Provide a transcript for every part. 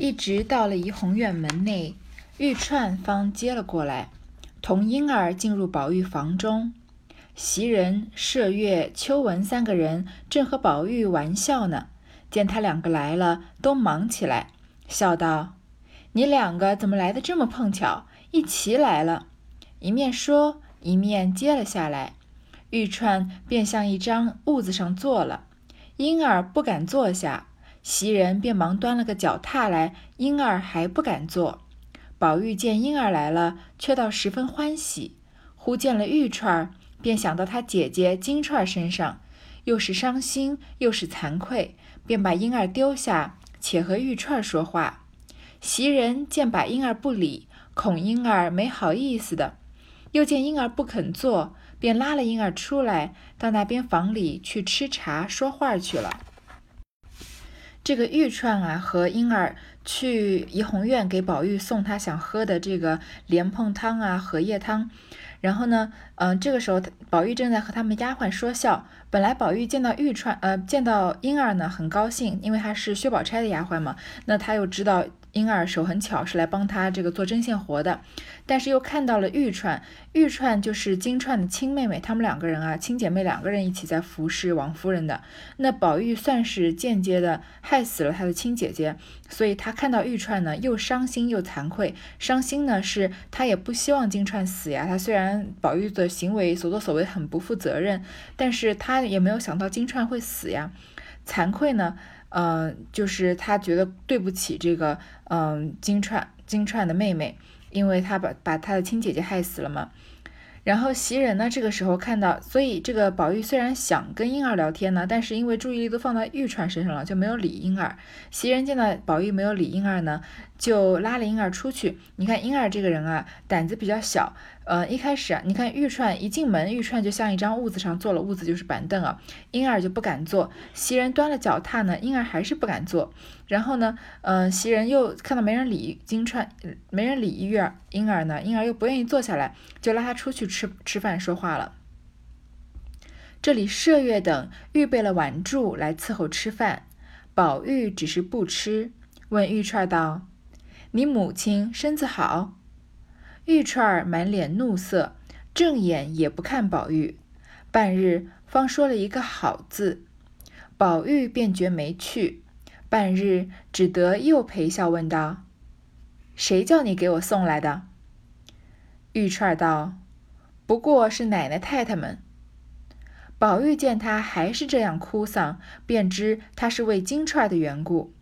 一直到了怡红院门内，玉串方接了过来，同婴儿进入宝玉房中。袭人、麝月、秋纹三个人正和宝玉玩笑呢，见他两个来了，都忙起来，笑道：“你两个怎么来的这么碰巧？一齐来了。”一面说，一面接了下来。玉串便向一张褥子上坐了，婴儿不敢坐下。袭人便忙端了个脚踏来，婴儿还不敢坐。宝玉见婴儿来了，却倒十分欢喜。忽见了玉串，便想到他姐姐金钏身上，又是伤心又是惭愧，便把婴儿丢下，且和玉串说话。袭人见把婴儿不理，恐婴儿没好意思的，又见婴儿不肯坐。便拉了婴儿出来，到那边房里去吃茶说话去了。这个玉串啊，和婴儿去怡红院给宝玉送他想喝的这个莲蓬汤啊、荷叶汤。然后呢，嗯，这个时候宝玉正在和他们丫鬟说笑。本来宝玉见到玉串，呃，见到婴儿呢，很高兴，因为他是薛宝钗的丫鬟嘛。那他又知道。婴儿手很巧，是来帮他这个做针线活的，但是又看到了玉串，玉串就是金钏的亲妹妹，他们两个人啊，亲姐妹两个人一起在服侍王夫人的。那宝玉算是间接的害死了他的亲姐姐，所以他看到玉串呢，又伤心又惭愧。伤心呢，是他也不希望金钏死呀。他虽然宝玉的行为所作所为很不负责任，但是他也没有想到金钏会死呀。惭愧呢？嗯，就是他觉得对不起这个嗯金钏金钏的妹妹，因为他把把他的亲姐姐害死了嘛。然后袭人呢，这个时候看到，所以这个宝玉虽然想跟婴儿聊天呢，但是因为注意力都放到玉串身上了，就没有理婴儿。袭人见到宝玉没有理婴儿呢，就拉了婴儿出去。你看婴儿这个人啊，胆子比较小。呃，一开始啊，你看玉串一进门，玉串就像一张褥子上坐了，褥子就是板凳啊，婴儿就不敢坐。袭人端了脚踏呢，婴儿还是不敢坐。然后呢，嗯，袭人又看到没人理金钏，没人理玉儿婴儿呢，婴儿又不愿意坐下来，就拉他出去吃吃饭说话了。这里麝月等预备了碗箸来伺候吃饭，宝玉只是不吃，问玉串道：“你母亲身子好？”玉钏儿满脸怒色，正眼也不看宝玉，半日方说了一个“好”字，宝玉便觉没趣，半日只得又陪笑问道：“谁叫你给我送来的？”玉钏儿道：“不过是奶奶太太们。”宝玉见他还是这样哭丧，便知他是为金钏儿的缘故。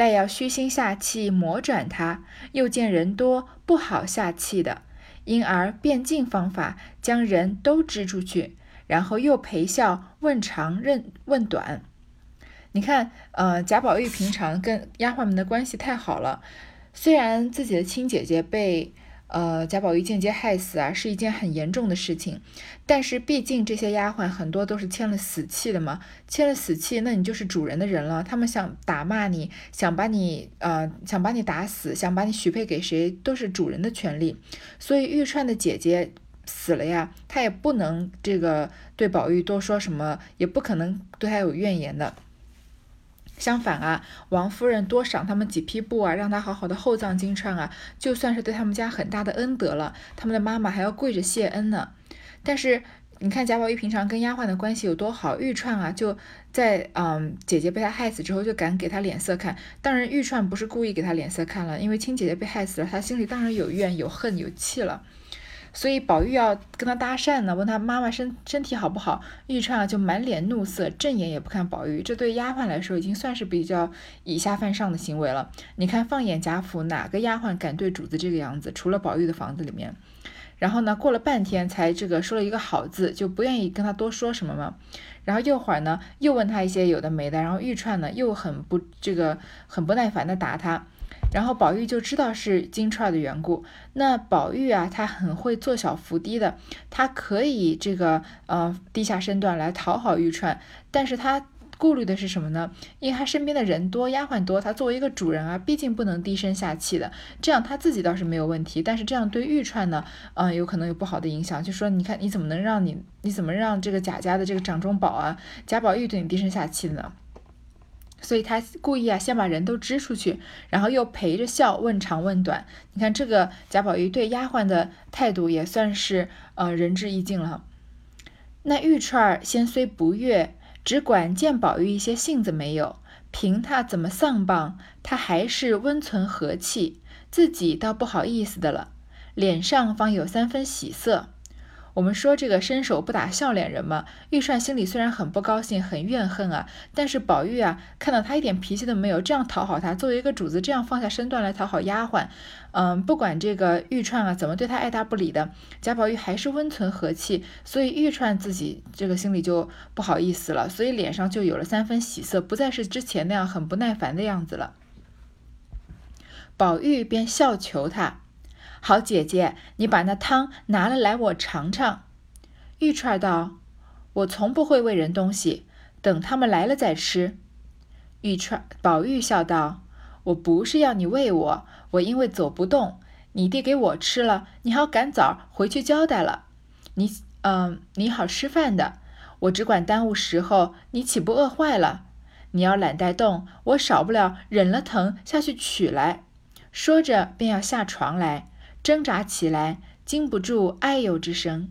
待要虚心下气磨转他，又见人多不好下气的，因而变进方法将人都支出去，然后又陪笑问长问问短。你看，呃，贾宝玉平常跟丫鬟们的关系太好了，虽然自己的亲姐姐被。呃，贾宝玉间接害死啊，是一件很严重的事情。但是毕竟这些丫鬟很多都是签了死契的嘛，签了死契，那你就是主人的人了。他们想打骂你，想把你呃，想把你打死，想把你许配给谁，都是主人的权利。所以玉钏的姐姐死了呀，她也不能这个对宝玉多说什么，也不可能对他有怨言的。相反啊，王夫人多赏他们几匹布啊，让他好好的厚葬金钏啊，就算是对他们家很大的恩德了。他们的妈妈还要跪着谢恩呢。但是你看贾宝玉平常跟丫鬟的关系有多好，玉钏啊就在嗯姐姐被他害死之后就敢给他脸色看。当然玉钏不是故意给他脸色看了，因为亲姐姐被害死了，他心里当然有怨有恨有气了。所以宝玉要跟他搭讪呢，问他妈妈身身体好不好？玉钏就满脸怒色，正眼也不看宝玉。这对丫鬟来说已经算是比较以下犯上的行为了。你看，放眼贾府，哪个丫鬟敢对主子这个样子？除了宝玉的房子里面。然后呢，过了半天才这个说了一个好字，就不愿意跟他多说什么嘛。然后一会儿呢，又问他一些有的没的。然后玉钏呢，又很不这个很不耐烦的答他。然后宝玉就知道是金钏的缘故。那宝玉啊，他很会做小伏低的，他可以这个呃低下身段来讨好玉钏，但是他顾虑的是什么呢？因为他身边的人多，丫鬟多，他作为一个主人啊，毕竟不能低声下气的。这样他自己倒是没有问题，但是这样对玉钏呢，嗯，有可能有不好的影响。就说你看你怎么能让你你怎么让这个贾家的这个掌中宝啊贾宝玉对你低声下气的呢？所以他故意啊，先把人都支出去，然后又陪着笑，问长问短。你看这个贾宝玉对丫鬟的态度也算是呃仁至义尽了。那玉钏儿先虽不悦，只管见宝玉一些性子没有，凭他怎么丧棒，他还是温存和气，自己倒不好意思的了，脸上方有三分喜色。我们说这个伸手不打笑脸人嘛，玉串心里虽然很不高兴、很怨恨啊，但是宝玉啊看到他一点脾气都没有，这样讨好他，作为一个主子这样放下身段来讨好丫鬟，嗯，不管这个玉串啊怎么对他爱答不理的，贾宝玉还是温存和气，所以玉串自己这个心里就不好意思了，所以脸上就有了三分喜色，不再是之前那样很不耐烦的样子了。宝玉便笑求他。好姐姐，你把那汤拿了来，我尝尝。玉钏道：“我从不会喂人东西，等他们来了再吃。”玉钏宝玉笑道：“我不是要你喂我，我因为走不动，你递给我吃了，你好赶早回去交代了。你嗯，你好吃饭的，我只管耽误时候，你岂不饿坏了？你要懒带动，我少不了忍了疼下去取来。”说着便要下床来。挣扎起来，禁不住哎呦之声。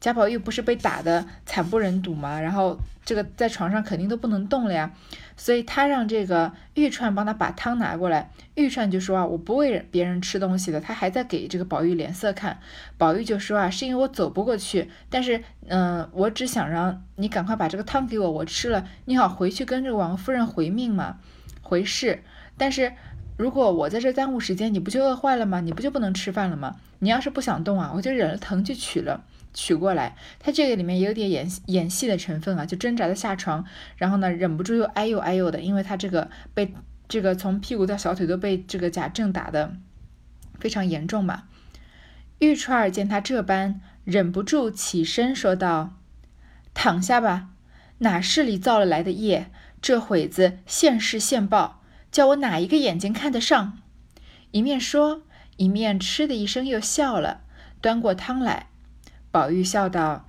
贾宝玉不是被打的惨不忍睹吗？然后这个在床上肯定都不能动了呀，所以他让这个玉串帮他把汤拿过来。玉串就说啊，我不喂别人吃东西的。他还在给这个宝玉脸色看。宝玉就说啊，是因为我走不过去，但是嗯，我只想让你赶快把这个汤给我，我吃了，你好回去跟这个王夫人回命嘛，回事。但是。如果我在这耽误时间，你不就饿坏了吗？你不就不能吃饭了吗？你要是不想动啊，我就忍了疼去取了，取过来。他这个里面也有点演演戏的成分啊，就挣扎的下床，然后呢，忍不住又哎呦哎呦的，因为他这个被这个从屁股到小腿都被这个贾政打的非常严重嘛。玉钏儿见他这般，忍不住起身说道：“躺下吧，哪是里造了来的业？这会子现世现报。”叫我哪一个眼睛看得上？一面说，一面嗤的一声又笑了，端过汤来。宝玉笑道：“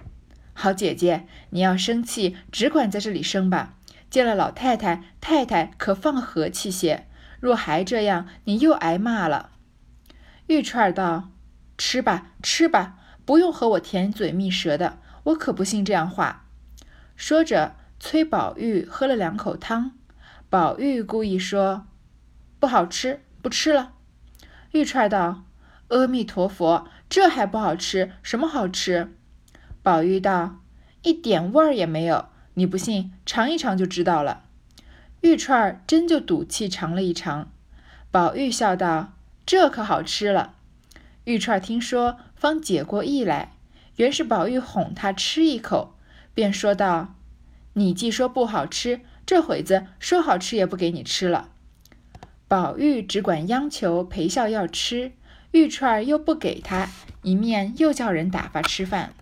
好姐姐，你要生气，只管在这里生吧。见了老太太、太太，可放和气些。若还这样，你又挨骂了。”玉钏儿道：“吃吧，吃吧，不用和我甜嘴蜜舌的，我可不信这样话。”说着，催宝玉喝了两口汤。宝玉故意说：“不好吃，不吃了。”玉钏道：“阿弥陀佛，这还不好吃？什么好吃？”宝玉道：“一点味儿也没有。你不信，尝一尝就知道了。”玉钏真就赌气尝了一尝。宝玉笑道：“这可好吃了。”玉钏听说，方解过意来，原是宝玉哄他吃一口，便说道：“你既说不好吃。”这会子说好吃也不给你吃了，宝玉只管央求陪笑要吃，玉串又不给他，一面又叫人打发吃饭。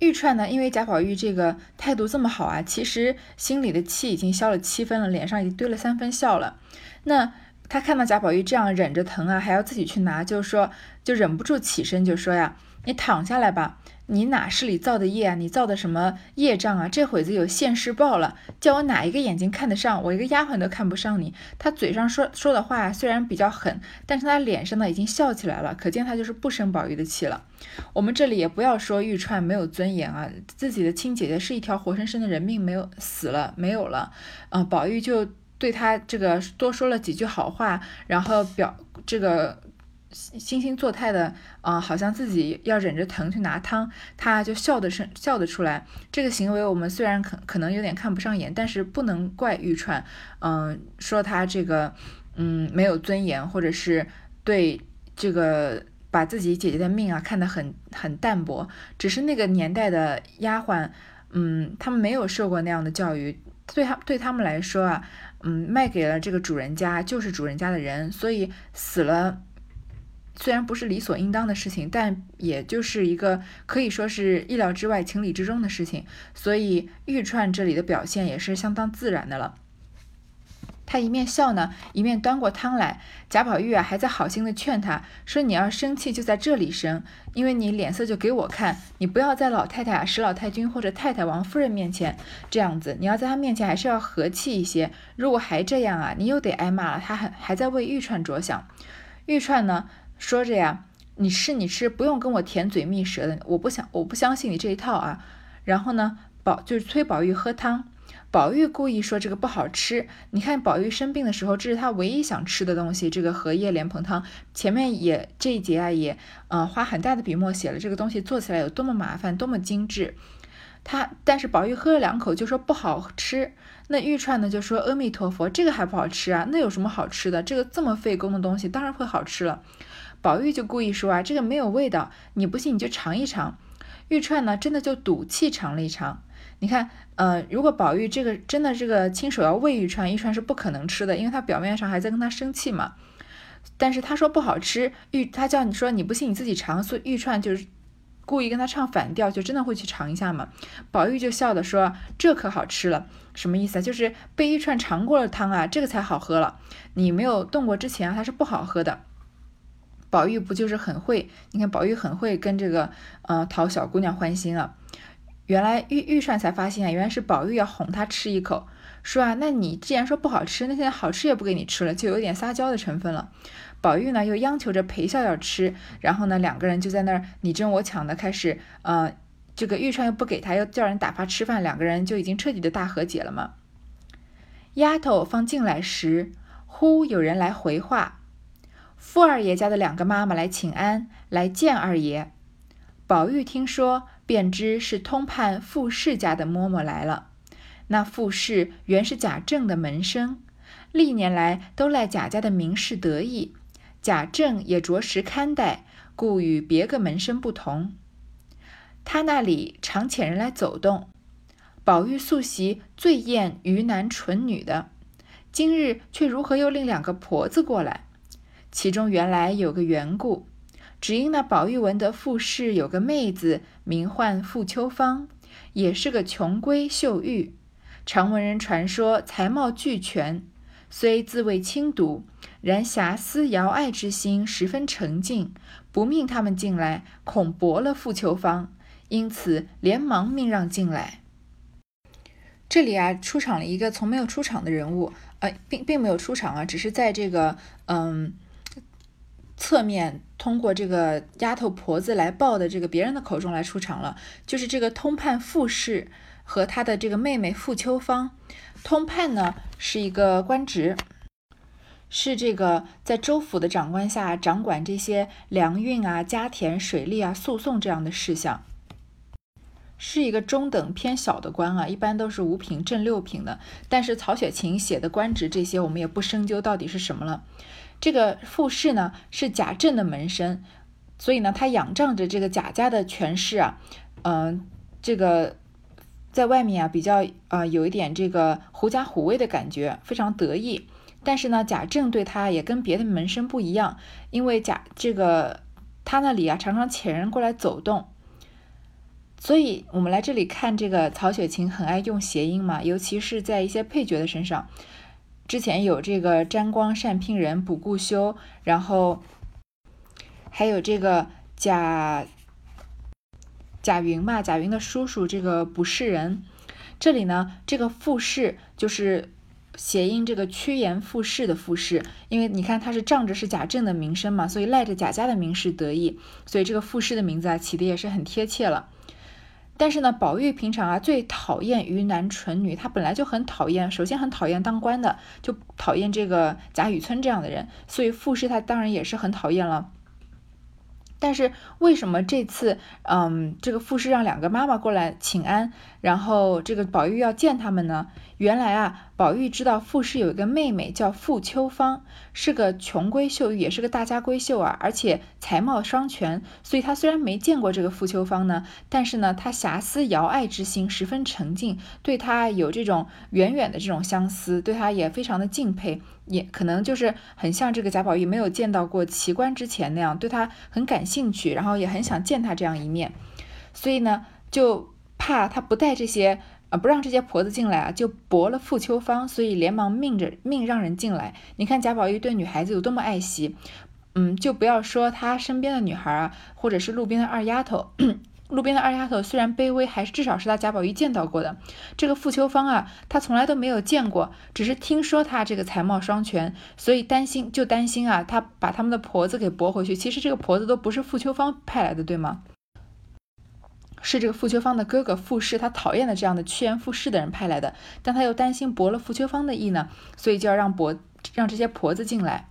玉串呢，因为贾宝玉这个态度这么好啊，其实心里的气已经消了七分了，脸上已经堆了三分笑了。那他看到贾宝玉这样忍着疼啊，还要自己去拿，就说，就忍不住起身就说呀：“你躺下来吧。”你哪是里造的业啊？你造的什么业障啊？这会子有现世报了，叫我哪一个眼睛看得上？我一个丫鬟都看不上你。他嘴上说说的话虽然比较狠，但是他脸上呢已经笑起来了，可见他就是不生宝玉的气了。我们这里也不要说玉钏没有尊严啊，自己的亲姐姐是一条活生生的人命没有死了没有了，啊，宝玉就对他这个多说了几句好话，然后表这个。惺惺作态的，啊，好像自己要忍着疼去拿汤，他就笑的声笑得出来。这个行为我们虽然可可能有点看不上眼，但是不能怪玉钏，嗯，说他这个，嗯，没有尊严，或者是对这个把自己姐姐的命啊看得很很淡薄。只是那个年代的丫鬟，嗯，他们没有受过那样的教育，对他对他们来说啊，嗯，卖给了这个主人家就是主人家的人，所以死了。虽然不是理所应当的事情，但也就是一个可以说是意料之外、情理之中的事情。所以玉串这里的表现也是相当自然的了。他一面笑呢，一面端过汤来。贾宝玉啊，还在好心的劝他说：“你要生气就在这里生，因为你脸色就给我看。你不要在老太太啊、史老太君或者太太、王夫人面前这样子，你要在他面前还是要和气一些。如果还这样啊，你又得挨骂了。他还还在为玉串着想。玉串呢，说着呀，你吃你吃，不用跟我甜嘴蜜舌的，我不想，我不相信你这一套啊。然后呢，宝就是催宝玉喝汤。”宝玉故意说这个不好吃，你看宝玉生病的时候，这是他唯一想吃的东西。这个荷叶莲蓬汤，前面也这一节啊，也呃花很大的笔墨写了这个东西做起来有多么麻烦，多么精致。他但是宝玉喝了两口就说不好吃，那玉串呢就说阿弥陀佛，这个还不好吃啊？那有什么好吃的？这个这么费工的东西当然会好吃了。宝玉就故意说啊，这个没有味道，你不信你就尝一尝。玉钏呢真的就赌气尝了一尝。你看，呃，如果宝玉这个真的这个亲手要喂玉钏，玉钏是不可能吃的，因为他表面上还在跟他生气嘛。但是他说不好吃，玉他叫你说你不信你自己尝，所以玉钏就是故意跟他唱反调，就真的会去尝一下嘛。宝玉就笑的说这可好吃了，什么意思啊？就是被玉钏尝过了汤啊，这个才好喝了。你没有动过之前啊，它是不好喝的。宝玉不就是很会？你看宝玉很会跟这个呃讨小姑娘欢心啊。原来玉玉钏才发现啊，原来是宝玉要哄她吃一口，说啊，那你既然说不好吃，那现在好吃也不给你吃了，就有点撒娇的成分了。宝玉呢又央求着陪笑要吃，然后呢两个人就在那儿你争我抢的开始，呃，这个玉钏又不给他，又叫人打发吃饭，两个人就已经彻底的大和解了嘛。丫头方进来时，忽有人来回话，富二爷家的两个妈妈来请安，来见二爷。宝玉听说。便知是通判傅氏家的嬷嬷来了。那傅氏原是贾政的门生，历年来都赖贾家的名士得意，贾政也着实看待，故与别个门生不同。他那里常遣人来走动。宝玉素习最厌愚男蠢女的，今日却如何又令两个婆子过来？其中原来有个缘故。只因那宝玉闻得傅氏有个妹子，名唤傅秋芳，也是个穷闺秀玉，常闻人传说才貌俱全，虽自谓轻读，然遐思遥爱之心十分澄净，不命他们进来，恐驳了傅秋芳，因此连忙命让进来。这里啊，出场了一个从没有出场的人物，呃，并并没有出场啊，只是在这个嗯。侧面通过这个丫头婆子来报的这个别人的口中来出场了，就是这个通判傅氏和他的这个妹妹傅秋芳。通判呢是一个官职，是这个在州府的长官下掌管这些粮运啊、家田、水利啊、诉讼这样的事项，是一个中等偏小的官啊，一般都是五品正六品的。但是曹雪芹写的官职这些我们也不深究到底是什么了。这个傅氏呢是贾政的门生，所以呢他仰仗着这个贾家的权势啊，嗯，这个在外面啊比较啊有一点这个狐假虎威的感觉，非常得意。但是呢贾政对他也跟别的门生不一样，因为贾这个他那里啊常常遣人过来走动，所以我们来这里看这个曹雪芹很爱用谐音嘛，尤其是在一些配角的身上。之前有这个沾光善聘人卜顾修，然后还有这个贾贾云嘛，贾云的叔叔这个卜士人。这里呢，这个傅氏就是谐音这个趋炎附势的傅氏，因为你看他是仗着是贾政的名声嘛，所以赖着贾家的名士得意，所以这个傅氏的名字啊起的也是很贴切了。但是呢，宝玉平常啊最讨厌愚男蠢女，他本来就很讨厌，首先很讨厌当官的，就讨厌这个贾雨村这样的人，所以傅氏他当然也是很讨厌了。但是为什么这次，嗯，这个傅氏让两个妈妈过来请安，然后这个宝玉要见他们呢？原来啊，宝玉知道傅氏有一个妹妹叫傅秋芳，是个穷闺秀，也是个大家闺秀啊，而且才貌双全。所以他虽然没见过这个傅秋芳呢，但是呢，他遐思遥爱之心十分沉静，对他有这种远远的这种相思，对他也非常的敬佩。也可能就是很像这个贾宝玉没有见到过奇观之前那样，对他很感兴趣，然后也很想见他这样一面，所以呢，就怕他不带这些啊，不让这些婆子进来啊，就驳了傅秋芳，所以连忙命着命让人进来。你看贾宝玉对女孩子有多么爱惜，嗯，就不要说他身边的女孩啊，或者是路边的二丫头。路边的二丫头虽然卑微，还是至少是他贾宝玉见到过的。这个傅秋芳啊，他从来都没有见过，只是听说他这个才貌双全，所以担心就担心啊，他把他们的婆子给驳回去。其实这个婆子都不是傅秋芳派来的，对吗？是这个傅秋芳的哥哥傅氏，他讨厌的这样的趋炎附势的人派来的，但他又担心驳了傅秋芳的意呢，所以就要让伯让这些婆子进来。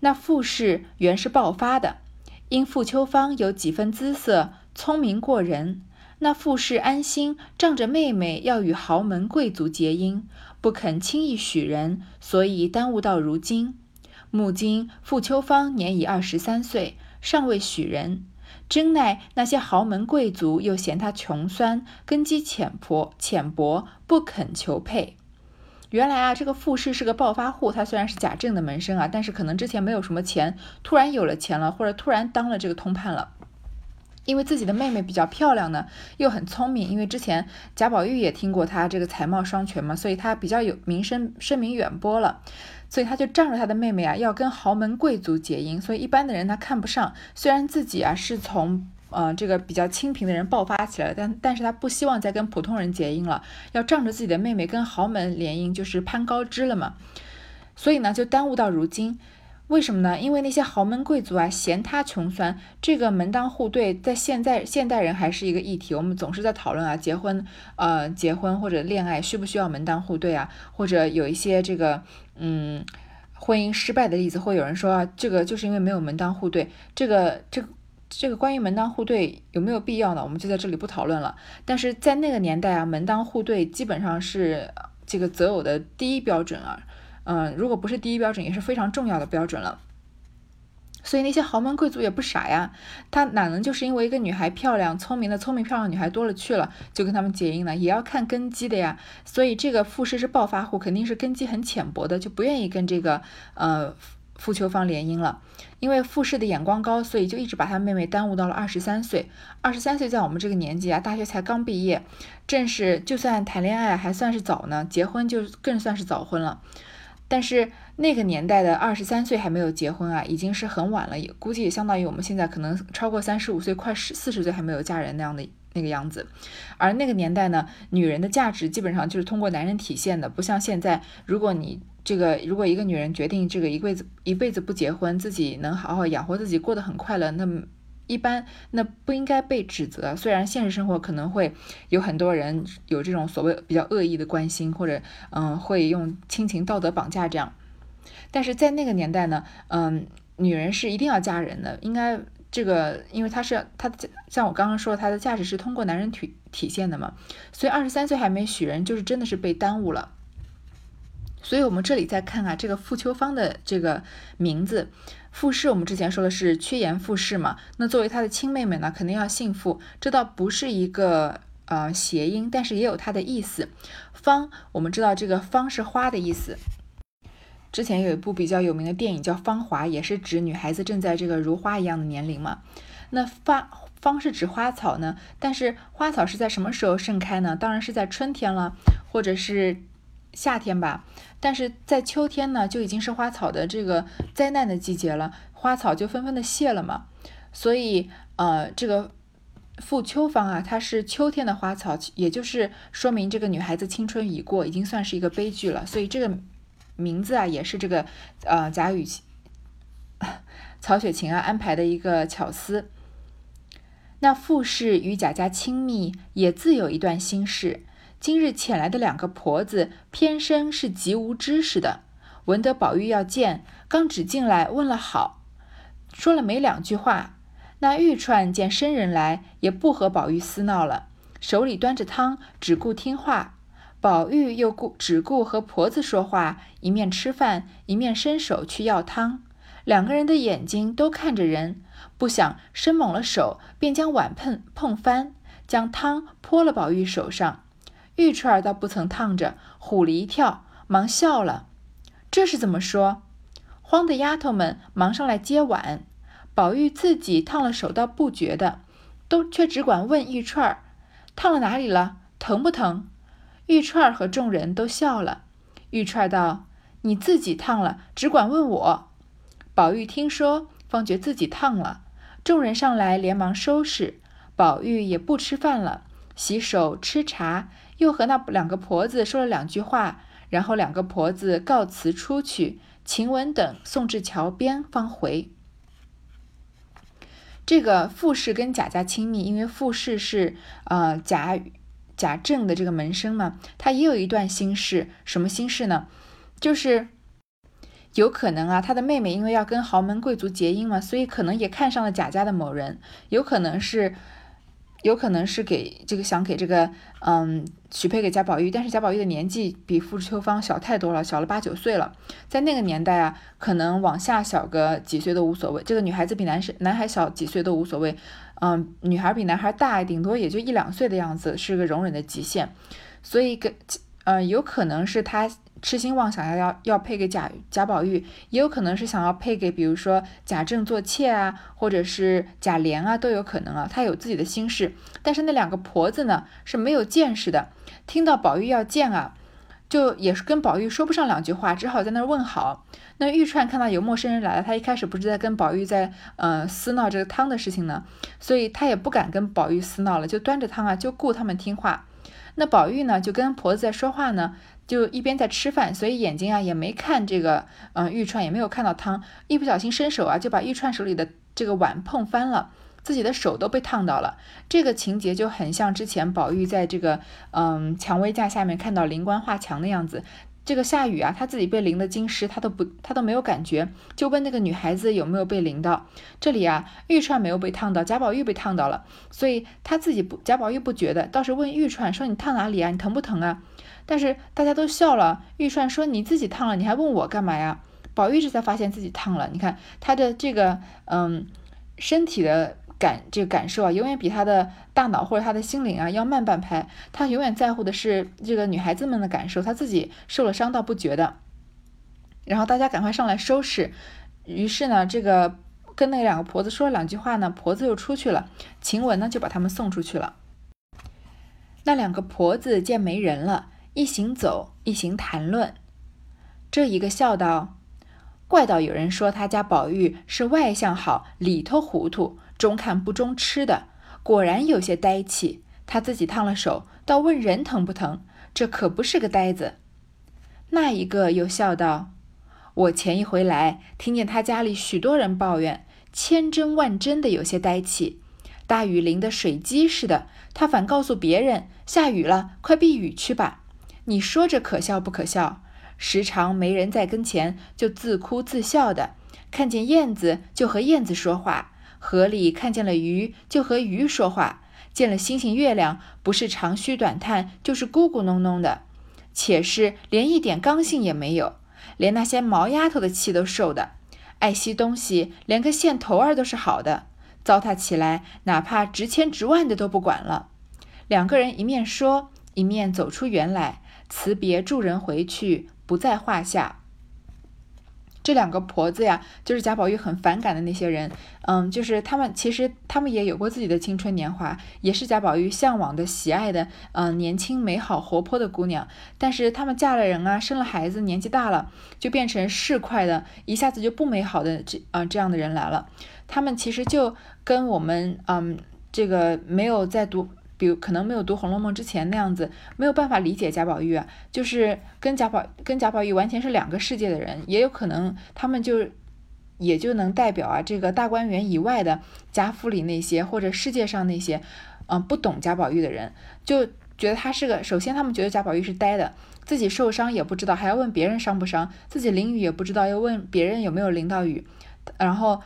那傅氏原是爆发的，因傅秋芳有几分姿色。聪明过人，那傅氏安心仗着妹妹要与豪门贵族结姻，不肯轻易许人，所以耽误到如今。目今傅秋芳年已二十三岁，尚未许人，真奈那些豪门贵族又嫌他穷酸，根基浅薄，浅薄不肯求配。原来啊，这个傅氏是个暴发户，他虽然是贾政的门生啊，但是可能之前没有什么钱，突然有了钱了，或者突然当了这个通判了。因为自己的妹妹比较漂亮呢，又很聪明。因为之前贾宝玉也听过她这个才貌双全嘛，所以她比较有名声，声名远播了。所以他就仗着他的妹妹啊，要跟豪门贵族结姻。所以一般的人他看不上。虽然自己啊是从呃这个比较清贫的人爆发起来但但是他不希望再跟普通人结姻了，要仗着自己的妹妹跟豪门联姻，就是攀高枝了嘛。所以呢，就耽误到如今。为什么呢？因为那些豪门贵族啊，嫌他穷酸。这个门当户对，在现在现代人还是一个议题。我们总是在讨论啊，结婚，呃，结婚或者恋爱需不需要门当户对啊？或者有一些这个，嗯，婚姻失败的例子，会有人说啊，这个就是因为没有门当户对。这个，这个，这个关于门当户对有没有必要呢？我们就在这里不讨论了。但是在那个年代啊，门当户对基本上是这个择偶的第一标准啊。嗯，如果不是第一标准，也是非常重要的标准了。所以那些豪门贵族也不傻呀，他哪能就是因为一个女孩漂亮、聪明的聪明漂亮女孩多了去了，就跟他们结姻呢？也要看根基的呀。所以这个傅氏是暴发户，肯定是根基很浅薄的，就不愿意跟这个呃傅秋芳联姻了。因为傅氏的眼光高，所以就一直把他妹妹耽误到了二十三岁。二十三岁在我们这个年纪啊，大学才刚毕业，正是就算谈恋爱还算是早呢，结婚就更算是早婚了。但是那个年代的二十三岁还没有结婚啊，已经是很晚了，也估计也相当于我们现在可能超过三十五岁，快十四十岁还没有嫁人那样的那个样子。而那个年代呢，女人的价值基本上就是通过男人体现的，不像现在，如果你这个如果一个女人决定这个一辈子一辈子不结婚，自己能好好养活自己，过得很快乐，那么。一般那不应该被指责，虽然现实生活可能会有很多人有这种所谓比较恶意的关心，或者嗯会用亲情道德绑架这样，但是在那个年代呢，嗯，女人是一定要嫁人的，应该这个，因为她是她像我刚刚说，她的价值是通过男人体体现的嘛，所以二十三岁还没许人，就是真的是被耽误了。所以我们这里再看啊，这个傅秋芳的这个名字，傅氏，我们之前说的是趋炎附势嘛。那作为她的亲妹妹呢，肯定要姓傅，这倒不是一个呃谐音，但是也有它的意思。芳，我们知道这个芳是花的意思。之前有一部比较有名的电影叫《芳华》，也是指女孩子正在这个如花一样的年龄嘛。那芳芳是指花草呢，但是花草是在什么时候盛开呢？当然是在春天了，或者是。夏天吧，但是在秋天呢，就已经是花草的这个灾难的季节了，花草就纷纷的谢了嘛。所以，呃，这个傅秋芳啊，它是秋天的花草，也就是说明这个女孩子青春已过，已经算是一个悲剧了。所以这个名字啊，也是这个呃贾雨晴 曹雪芹啊安排的一个巧思。那傅氏与贾家亲密，也自有一段心事。今日遣来的两个婆子，偏生是极无知识的。闻得宝玉要见，刚只进来问了好，说了没两句话。那玉串见生人来，也不和宝玉私闹了，手里端着汤，只顾听话。宝玉又顾只顾和婆子说话，一面吃饭，一面伸手去要汤。两个人的眼睛都看着人，不想伸猛了手，便将碗碰碰翻，将汤泼了宝玉手上。玉串儿倒不曾烫着，唬了一跳，忙笑了。这是怎么说？慌的丫头们忙上来接碗。宝玉自己烫了手倒不觉得，都却只管问玉串儿：“烫了哪里了？疼不疼？”玉串和众人都笑了。玉串道：“你自己烫了，只管问我。”宝玉听说，方觉自己烫了。众人上来，连忙收拾。宝玉也不吃饭了，洗手吃茶，又和那两个婆子说了两句话，然后两个婆子告辞出去。晴雯等送至桥边，方回。这个傅氏跟贾家亲密，因为傅氏是呃贾贾政的这个门生嘛，他也有一段心事。什么心事呢？就是有可能啊，他的妹妹因为要跟豪门贵族结姻嘛，所以可能也看上了贾家的某人，有可能是。有可能是给这个想给这个嗯许配给贾宝玉，但是贾宝玉的年纪比傅秋芳小太多了，小了八九岁了。在那个年代啊，可能往下小个几岁都无所谓。这个女孩子比男生男孩小几岁都无所谓，嗯，女孩比男孩大，顶多也就一两岁的样子，是个容忍的极限。所以跟呃，有可能是他。痴心妄想要要要配给贾贾宝玉，也有可能是想要配给，比如说贾政做妾啊，或者是贾琏啊，都有可能啊。他有自己的心事，但是那两个婆子呢是没有见识的，听到宝玉要见啊，就也是跟宝玉说不上两句话，只好在那问好。那玉串看到有陌生人来了，他一开始不是在跟宝玉在呃私闹这个汤的事情呢，所以他也不敢跟宝玉私闹了，就端着汤啊，就顾他们听话。那宝玉呢，就跟婆子在说话呢。就一边在吃饭，所以眼睛啊也没看这个，嗯，玉串也没有看到汤，一不小心伸手啊就把玉串手里的这个碗碰翻了，自己的手都被烫到了。这个情节就很像之前宝玉在这个，嗯，蔷薇架下面看到灵官画墙的样子。这个下雨啊，他自己被淋的浸湿，他都不，他都没有感觉，就问那个女孩子有没有被淋到。这里啊，玉串没有被烫到，贾宝玉被烫到了，所以他自己不，贾宝玉不觉得，倒是问玉串说：“你烫哪里啊？你疼不疼啊？”但是大家都笑了。玉串说：“你自己烫了，你还问我干嘛呀？”宝玉这才发现自己烫了。你看他的这个，嗯，身体的感这个感受啊，永远比他的大脑或者他的心灵啊要慢半拍。他永远在乎的是这个女孩子们的感受，他自己受了伤倒不觉得。然后大家赶快上来收拾。于是呢，这个跟那两个婆子说了两句话呢，婆子又出去了。晴雯呢就把他们送出去了。那两个婆子见没人了。一行走，一行谈论。这一个笑道：“怪道有人说他家宝玉是外向好，里头糊涂，中看不中吃的，果然有些呆气。他自己烫了手，倒问人疼不疼？这可不是个呆子。”那一个又笑道：“我前一回来，听见他家里许多人抱怨，千真万真的有些呆气，大雨淋得水鸡似的。他反告诉别人，下雨了，快避雨去吧。”你说这可笑不可笑？时常没人在跟前，就自哭自笑的；看见燕子就和燕子说话，河里看见了鱼就和鱼说话，见了星星月亮，不是长吁短叹，就是咕咕哝哝的。且是连一点刚性也没有，连那些毛丫头的气都受的，爱惜东西，连个线头儿都是好的，糟蹋起来，哪怕值千值万的都不管了。两个人一面说，一面走出园来。辞别助人回去，不在话下。这两个婆子呀，就是贾宝玉很反感的那些人。嗯，就是他们，其实他们也有过自己的青春年华，也是贾宝玉向往的、喜爱的，嗯，年轻、美好、活泼的姑娘。但是他们嫁了人啊，生了孩子，年纪大了，就变成市侩的，一下子就不美好的这啊这样的人来了。他们其实就跟我们，嗯，这个没有在读。比如可能没有读《红楼梦》之前那样子，没有办法理解贾宝玉啊，就是跟贾宝跟贾宝玉完全是两个世界的人，也有可能他们就也就能代表啊这个大观园以外的贾府里那些或者世界上那些，嗯，不懂贾宝玉的人，就觉得他是个，首先他们觉得贾宝玉是呆的，自己受伤也不知道，还要问别人伤不伤，自己淋雨也不知道，要问别人有没有淋到雨，然后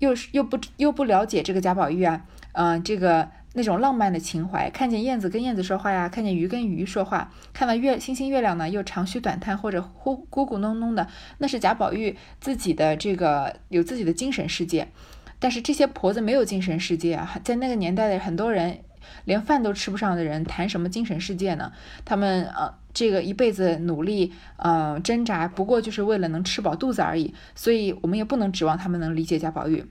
又是又不又不了解这个贾宝玉啊，嗯，这个。那种浪漫的情怀，看见燕子跟燕子说话呀，看见鱼跟鱼说话，看到月星星月亮呢，又长吁短叹或者呼咕咕哝哝的，那是贾宝玉自己的这个有自己的精神世界。但是这些婆子没有精神世界啊，在那个年代的很多人连饭都吃不上的人，谈什么精神世界呢？他们呃，这个一辈子努力呃挣扎，不过就是为了能吃饱肚子而已。所以我们也不能指望他们能理解贾宝玉。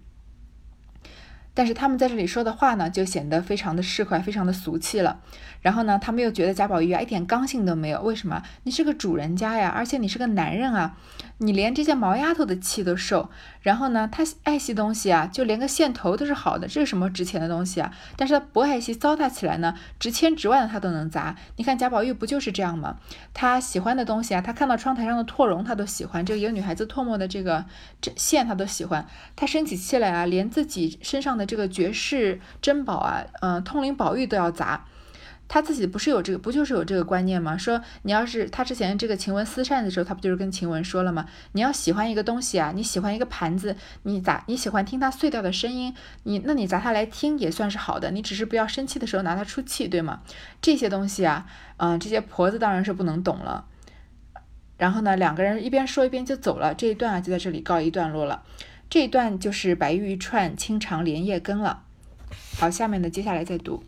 但是他们在这里说的话呢，就显得非常的市侩，非常的俗气了。然后呢，他们又觉得贾宝玉啊一点刚性都没有。为什么？你是个主人家呀，而且你是个男人啊，你连这些毛丫头的气都受。然后呢，他爱惜东西啊，就连个线头都是好的，这是什么值钱的东西啊？但是他不爱惜，糟蹋起来呢，值千值万的他都能砸。你看贾宝玉不就是这样吗？他喜欢的东西啊，他看到窗台上的拓绒他都喜欢，这个有女孩子唾沫的这个这线他都喜欢。他生起气来啊，连自己身上的这个绝世珍宝啊，嗯，通灵宝玉都要砸。他自己不是有这个，不就是有这个观念吗？说你要是他之前这个晴雯撕扇子的时候，他不就是跟晴雯说了吗？你要喜欢一个东西啊，你喜欢一个盘子，你砸你喜欢听它碎掉的声音，你那你砸它来听也算是好的，你只是不要生气的时候拿它出气，对吗？这些东西啊，嗯，这些婆子当然是不能懂了。然后呢，两个人一边说一边就走了，这一段啊就在这里告一段落了。这一段就是白玉串清肠连夜羹了。好，下面的接下来再读。